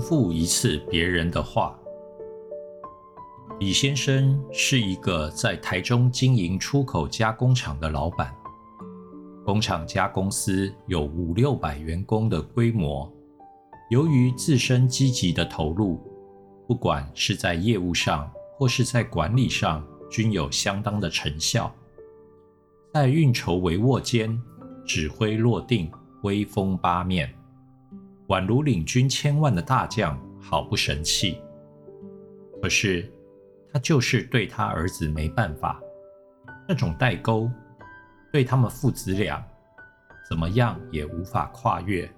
复一次别人的话。李先生是一个在台中经营出口加工厂的老板，工厂加公司有五六百员工的规模。由于自身积极的投入，不管是在业务上或是在管理上，均有相当的成效。在运筹帷幄间，指挥落定，威风八面，宛如领军千万的大将，好不神气。可是。他就是对他儿子没办法，那种代沟，对他们父子俩怎么样也无法跨越。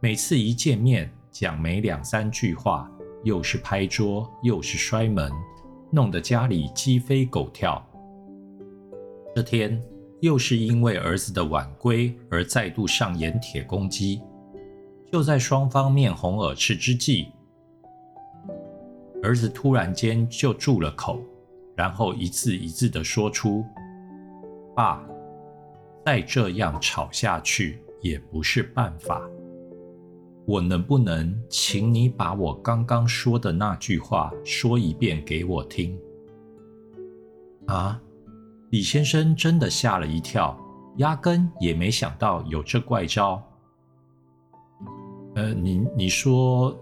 每次一见面，讲没两三句话，又是拍桌，又是摔门，弄得家里鸡飞狗跳。这天又是因为儿子的晚归而再度上演铁公鸡。就在双方面红耳赤之际。儿子突然间就住了口，然后一字一字的说出：“爸，再这样吵下去也不是办法。我能不能请你把我刚刚说的那句话说一遍给我听？”啊，李先生真的吓了一跳，压根也没想到有这怪招。呃，你你说，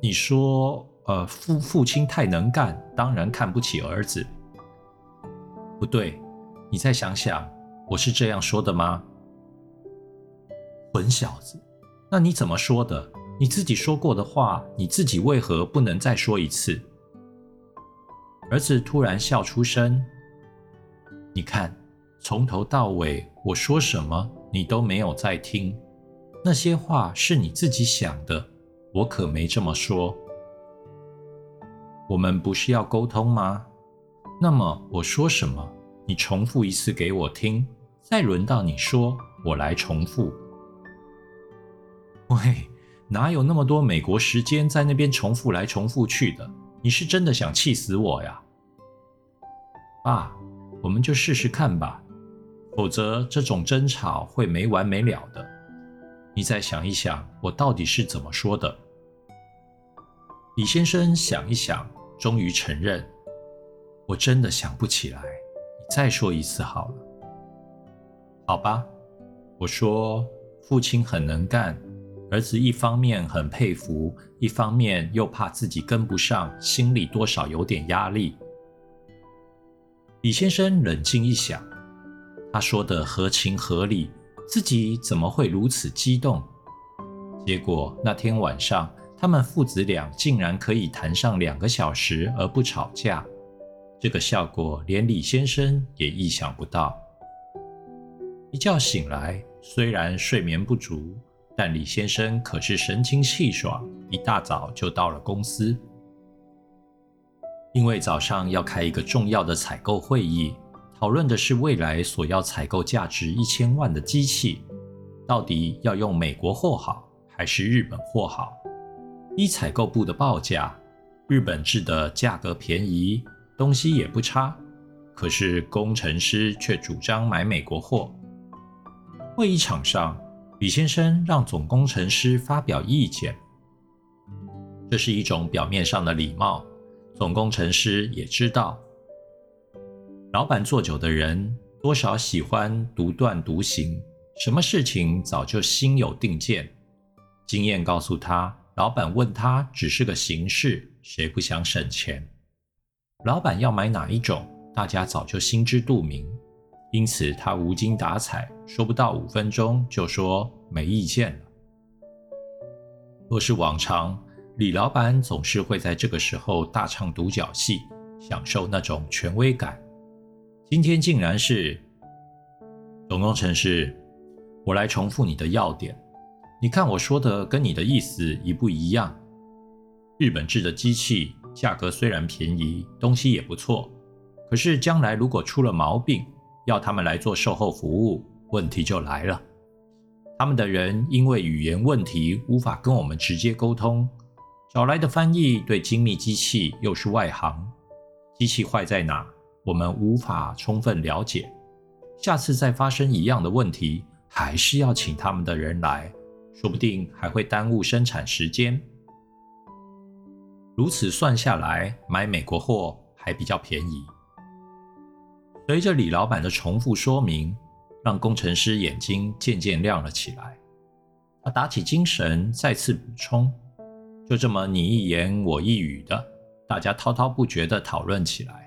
你说。呃，父父亲太能干，当然看不起儿子。不对，你再想想，我是这样说的吗？混小子，那你怎么说的？你自己说过的话，你自己为何不能再说一次？儿子突然笑出声。你看，从头到尾我说什么，你都没有在听。那些话是你自己想的，我可没这么说。我们不是要沟通吗？那么我说什么，你重复一次给我听，再轮到你说，我来重复。喂，哪有那么多美国时间在那边重复来重复去的？你是真的想气死我呀？爸，我们就试试看吧，否则这种争吵会没完没了的。你再想一想，我到底是怎么说的？李先生想一想。终于承认，我真的想不起来。你再说一次好了，好吧？我说，父亲很能干，儿子一方面很佩服，一方面又怕自己跟不上，心里多少有点压力。李先生冷静一想，他说的合情合理，自己怎么会如此激动？结果那天晚上。他们父子俩竟然可以谈上两个小时而不吵架，这个效果连李先生也意想不到。一觉醒来，虽然睡眠不足，但李先生可是神清气爽，一大早就到了公司。因为早上要开一个重要的采购会议，讨论的是未来所要采购价值一千万的机器，到底要用美国货好还是日本货好？依采购部的报价，日本制的价格便宜，东西也不差。可是工程师却主张买美国货。会议场上，李先生让总工程师发表意见，这是一种表面上的礼貌。总工程师也知道，老板做久的人多少喜欢独断独行，什么事情早就心有定见。经验告诉他。老板问他：“只是个形式，谁不想省钱？老板要买哪一种，大家早就心知肚明。因此，他无精打采，说不到五分钟就说没意见了。若是往常，李老板总是会在这个时候大唱独角戏，享受那种权威感。今天竟然是总工程师，我来重复你的要点。”你看我说的跟你的意思一不一样？日本制的机器价格虽然便宜，东西也不错，可是将来如果出了毛病，要他们来做售后服务，问题就来了。他们的人因为语言问题无法跟我们直接沟通，找来的翻译对精密机器又是外行，机器坏在哪，我们无法充分了解。下次再发生一样的问题，还是要请他们的人来。说不定还会耽误生产时间。如此算下来，买美国货还比较便宜。随着李老板的重复说明，让工程师眼睛渐渐亮了起来。他打起精神，再次补充：“就这么你一言我一语的，大家滔滔不绝地讨论起来。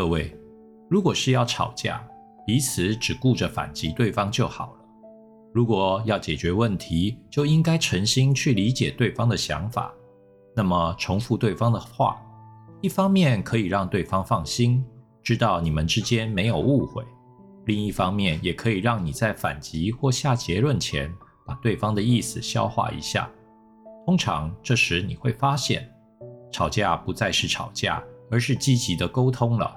各位，如果是要吵架，彼此只顾着反击对方就好了。如果要解决问题，就应该诚心去理解对方的想法。那么重复对方的话，一方面可以让对方放心。”知道你们之间没有误会，另一方面也可以让你在反击或下结论前，把对方的意思消化一下。通常这时你会发现，吵架不再是吵架，而是积极的沟通了。